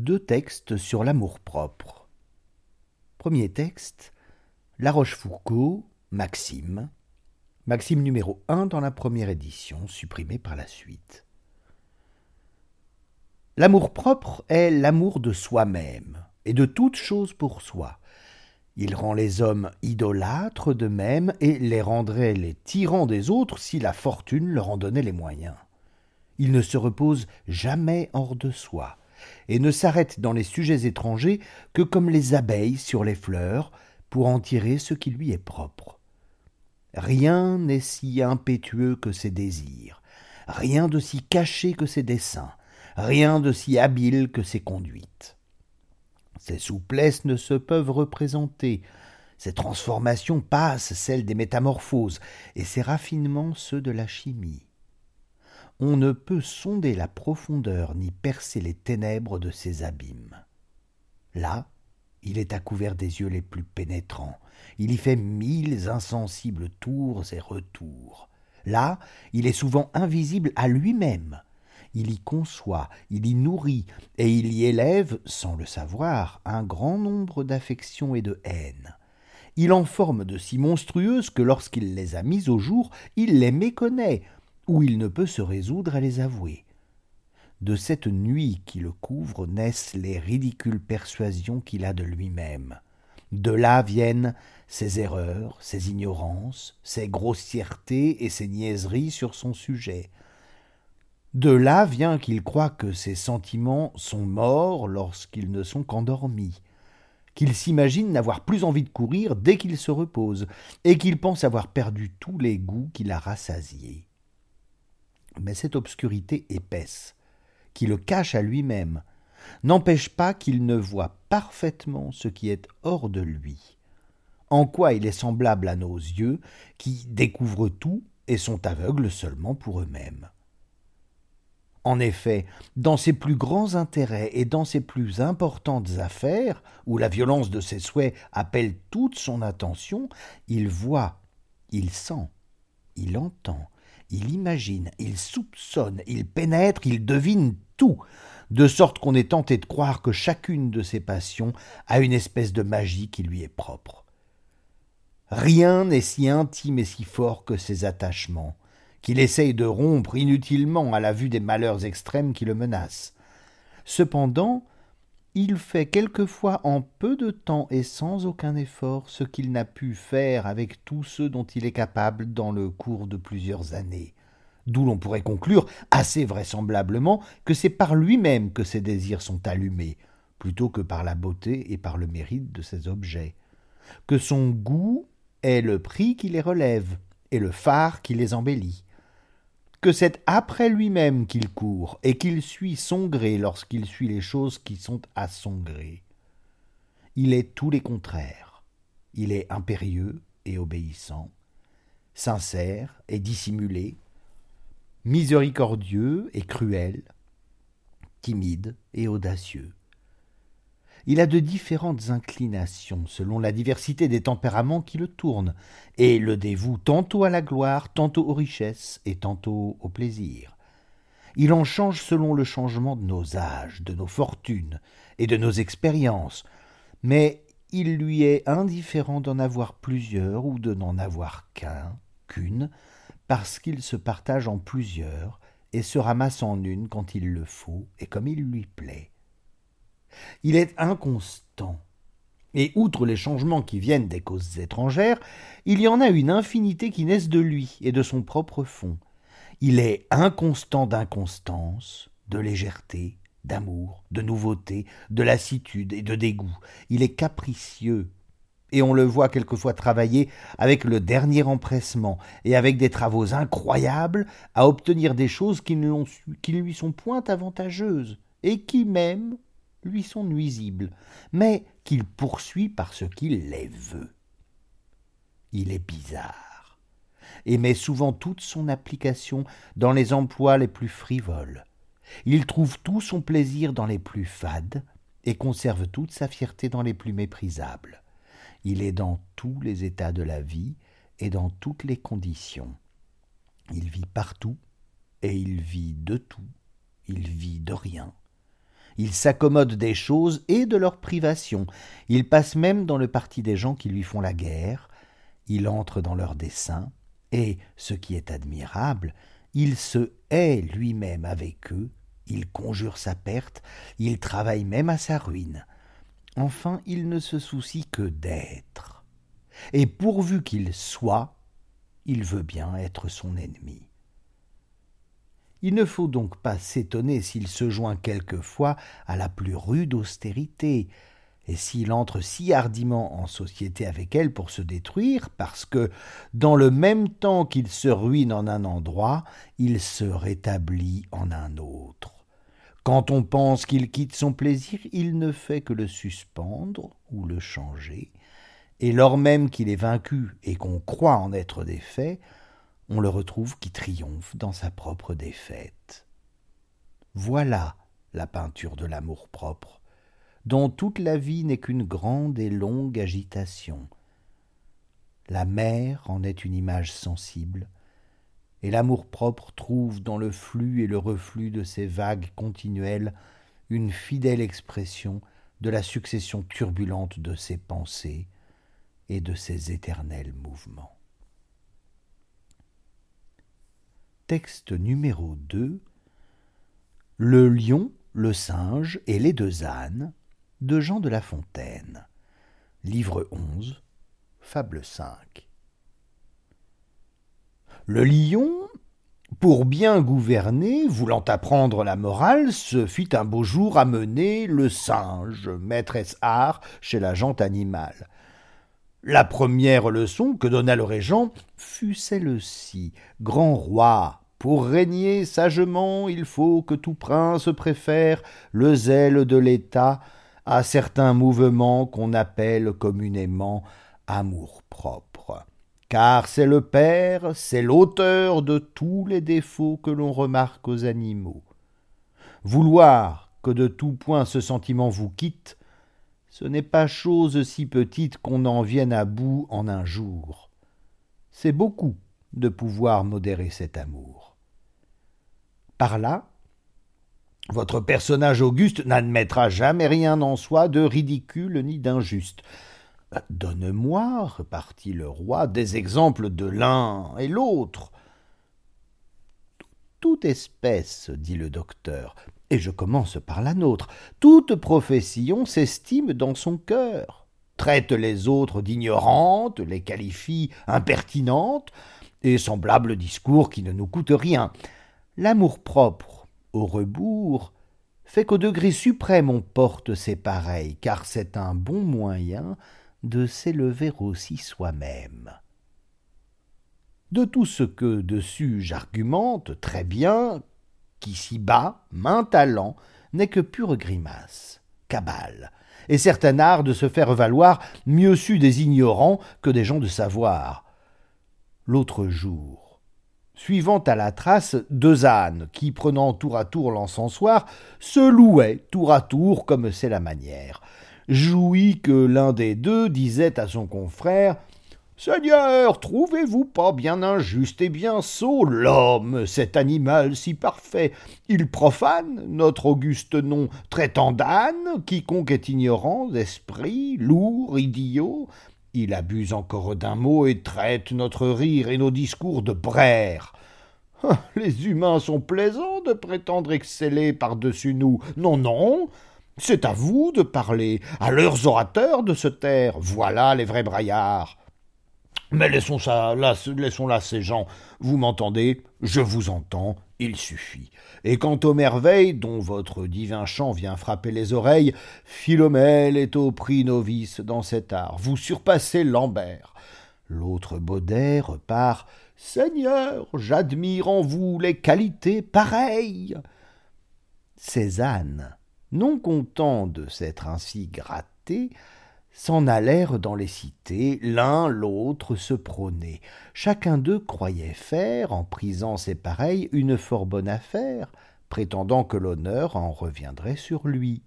deux textes sur l'amour-propre. Premier texte La Rochefoucauld, Maxime. Maxime numéro 1 dans la première édition, supprimé par la suite. L'amour-propre est l'amour de soi-même et de toute chose pour soi. Il rend les hommes idolâtres d'eux-mêmes et les rendrait les tyrans des autres si la fortune leur en donnait les moyens. Il ne se repose jamais hors de soi, et ne s'arrête dans les sujets étrangers que comme les abeilles sur les fleurs, pour en tirer ce qui lui est propre. Rien n'est si impétueux que ses désirs, rien de si caché que ses desseins, rien de si habile que ses conduites. Ses souplesses ne se peuvent représenter, ses transformations passent celles des métamorphoses, et ses raffinements ceux de la chimie. On ne peut sonder la profondeur ni percer les ténèbres de ses abîmes. Là, il est à couvert des yeux les plus pénétrants, il y fait mille insensibles tours et retours. Là, il est souvent invisible à lui-même, il y conçoit, il y nourrit, et il y élève, sans le savoir, un grand nombre d'affections et de haines. Il en forme de si monstrueuses que lorsqu'il les a mises au jour, il les méconnaît, ou il ne peut se résoudre à les avouer. De cette nuit qui le couvre naissent les ridicules persuasions qu'il a de lui-même. De là viennent ses erreurs, ses ignorances, ses grossièretés et ses niaiseries sur son sujet. De là vient qu'il croit que ses sentiments sont morts lorsqu'ils ne sont qu'endormis, qu'il s'imagine n'avoir plus envie de courir dès qu'il se repose, et qu'il pense avoir perdu tous les goûts qu'il a rassasiés. Mais cette obscurité épaisse, qui le cache à lui-même, n'empêche pas qu'il ne voit parfaitement ce qui est hors de lui, en quoi il est semblable à nos yeux, qui découvrent tout et sont aveugles seulement pour eux-mêmes. En effet, dans ses plus grands intérêts et dans ses plus importantes affaires, où la violence de ses souhaits appelle toute son attention, il voit, il sent, il entend, il imagine, il soupçonne, il pénètre, il devine tout, de sorte qu'on est tenté de croire que chacune de ses passions a une espèce de magie qui lui est propre. Rien n'est si intime et si fort que ses attachements, qu'il essaye de rompre inutilement à la vue des malheurs extrêmes qui le menacent. Cependant, il fait quelquefois en peu de temps et sans aucun effort ce qu'il n'a pu faire avec tous ceux dont il est capable dans le cours de plusieurs années. D'où l'on pourrait conclure, assez vraisemblablement, que c'est par lui-même que ses désirs sont allumés, plutôt que par la beauté et par le mérite de ses objets, que son goût est le prix qui les relève et le phare qui les embellit, que c'est après lui-même qu'il court, et qu'il suit son gré lorsqu'il suit les choses qui sont à son gré. Il est tous les contraires. Il est impérieux et obéissant, sincère et dissimulé, miséricordieux et cruel, timide et audacieux. Il a de différentes inclinations selon la diversité des tempéraments qui le tournent, et le dévoue tantôt à la gloire, tantôt aux richesses, et tantôt au plaisir. Il en change selon le changement de nos âges, de nos fortunes et de nos expériences, mais il lui est indifférent d'en avoir plusieurs ou de n'en avoir qu'un, qu'une, parce qu'il se partage en plusieurs et se ramasse en une quand il le faut et comme il lui plaît. Il est inconstant. Et outre les changements qui viennent des causes étrangères, il y en a une infinité qui naissent de lui et de son propre fond. Il est inconstant d'inconstance, de légèreté, d'amour, de nouveauté, de lassitude et de dégoût. Il est capricieux, et on le voit quelquefois travailler avec le dernier empressement et avec des travaux incroyables à obtenir des choses qui ne, lui sont point avantageuses, et qui même lui sont nuisibles, mais qu'il poursuit parce qu'il les veut. Il est bizarre, et met souvent toute son application dans les emplois les plus frivoles. Il trouve tout son plaisir dans les plus fades, et conserve toute sa fierté dans les plus méprisables. Il est dans tous les états de la vie et dans toutes les conditions. Il vit partout, et il vit de tout, il vit de rien Il s'accommode des choses et de leurs privations. Il passe même dans le parti des gens qui lui font la guerre. Il entre dans leurs desseins. Et, ce qui est admirable, il se hait lui-même avec eux. Il conjure sa perte. Il travaille même à sa ruine. Enfin, il ne se soucie que d'être. Et pourvu qu'il soit, il veut bien être son ennemi. Il ne faut donc pas s'étonner s'il se joint quelquefois à la plus rude austérité, et s'il entre si hardiment en société avec elle pour se détruire, parce que, dans le même temps qu'il se ruine en un endroit, il se rétablit en un autre. Quand on pense qu'il quitte son plaisir, il ne fait que le suspendre ou le changer, et lors même qu'il est vaincu et qu'on croit en être défait, on le retrouve qui triomphe dans sa propre défaite. Voilà la peinture de l'amour-propre, dont toute la vie n'est qu'une grande et longue agitation. La mer en est une image sensible, et l'amour-propre trouve dans le flux et le reflux de ces vagues continuelles une fidèle expression de la succession turbulente de ses pensées et de ses éternels mouvements. Texte numéro 2 Le lion, le singe et les deux ânes de Jean de La Fontaine. Livre 11, Fable 5. Le lion, pour bien gouverner, voulant apprendre la morale, se fit un beau jour amener le singe, maîtresse art chez la gente animale. La première leçon que donna le régent fut celle-ci. Grand roi, pour régner sagement, il faut que tout prince préfère le zèle de l'État à certains mouvements qu'on appelle communément amour-propre. Car c'est le père, c'est l'auteur de tous les défauts que l'on remarque aux animaux. Vouloir que de tout point ce sentiment vous quitte, ce n'est pas chose si petite qu'on en vienne à bout en un jour. C'est beaucoup de pouvoir modérer cet amour. Par là, votre personnage auguste n'admettra jamais rien en soi de ridicule ni d'injuste. Donne-moi, repartit le roi, des exemples de l'un et l'autre. Toute espèce, dit le docteur, et je commence par la nôtre, toute profession s'estime dans son cœur, traite les autres d'ignorantes, les qualifie impertinentes, et semblable discours qui ne nous coûte rien. L'amour-propre, au rebours, fait qu'au degré suprême on porte ses pareils, car c'est un bon moyen de s'élever aussi soi-même. De tout ce que dessus j'argumente très bien, qu'ici-bas, main talent, n'est que pure grimace, cabale, et certain art de se faire valoir mieux su des ignorants que des gens de savoir. L'autre jour, suivant à la trace deux ânes qui, prenant tour à tour l'encensoir, se louaient tour à tour comme c'est la manière. Jouit que l'un des deux disait à son confrère Seigneur, trouvez-vous pas bien injuste et bien sot l'homme, cet animal si parfait? Il profane notre auguste nom, traitant d'âne quiconque est ignorant d'esprit, lourd, idiot. Il abuse encore d'un mot et traite notre rire et nos discours de brère. Ah, les humains sont plaisants de prétendre exceller par-dessus nous. Non, non, c'est à vous de parler, à leurs orateurs de se taire. Voilà les vrais braillards. Mais laissons ça là, laissons là ces gens. Vous m'entendez Je vous entends, il suffit. Et quant aux merveilles dont votre divin chant vient frapper les oreilles, Philomèle est au prix novice dans cet art. Vous surpassez Lambert. L'autre Baudet repart. Seigneur, j'admire en vous les qualités pareilles. Cézanne, non content de s'être ainsi gratté, s'en allèrent dans les cités, l'un l'autre se prôner. Chacun d'eux croyait faire, en prisant ses pareils, une fort bonne affaire, prétendant que l'honneur en reviendrait sur lui.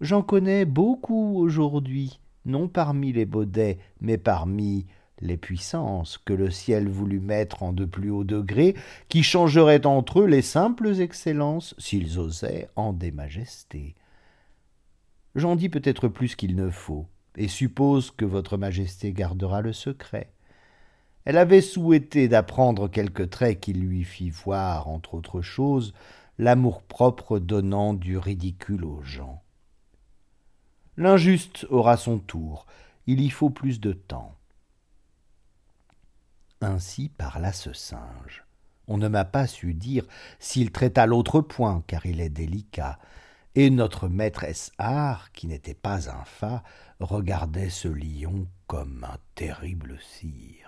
J'en connais beaucoup aujourd'hui, non parmi les Baudets, mais parmi les puissances que le ciel voulut mettre en de plus hauts degrés, qui changeraient entre eux les simples excellences, s'ils osaient, en des majestés. J'en dis peut-être plus qu'il ne faut, et suppose que votre majesté gardera le secret. Elle avait souhaité d'apprendre quelque trait qui lui fit voir, entre autres choses, l'amour-propre donnant du ridicule aux gens. L'injuste aura son tour, il y faut plus de temps. Ainsi parla ce singe. On ne m'a pas su dire s'il traita l'autre point, car il est délicat, et notre maîtresse Art, qui n'était pas un fat, regardait ce lion comme un terrible cire.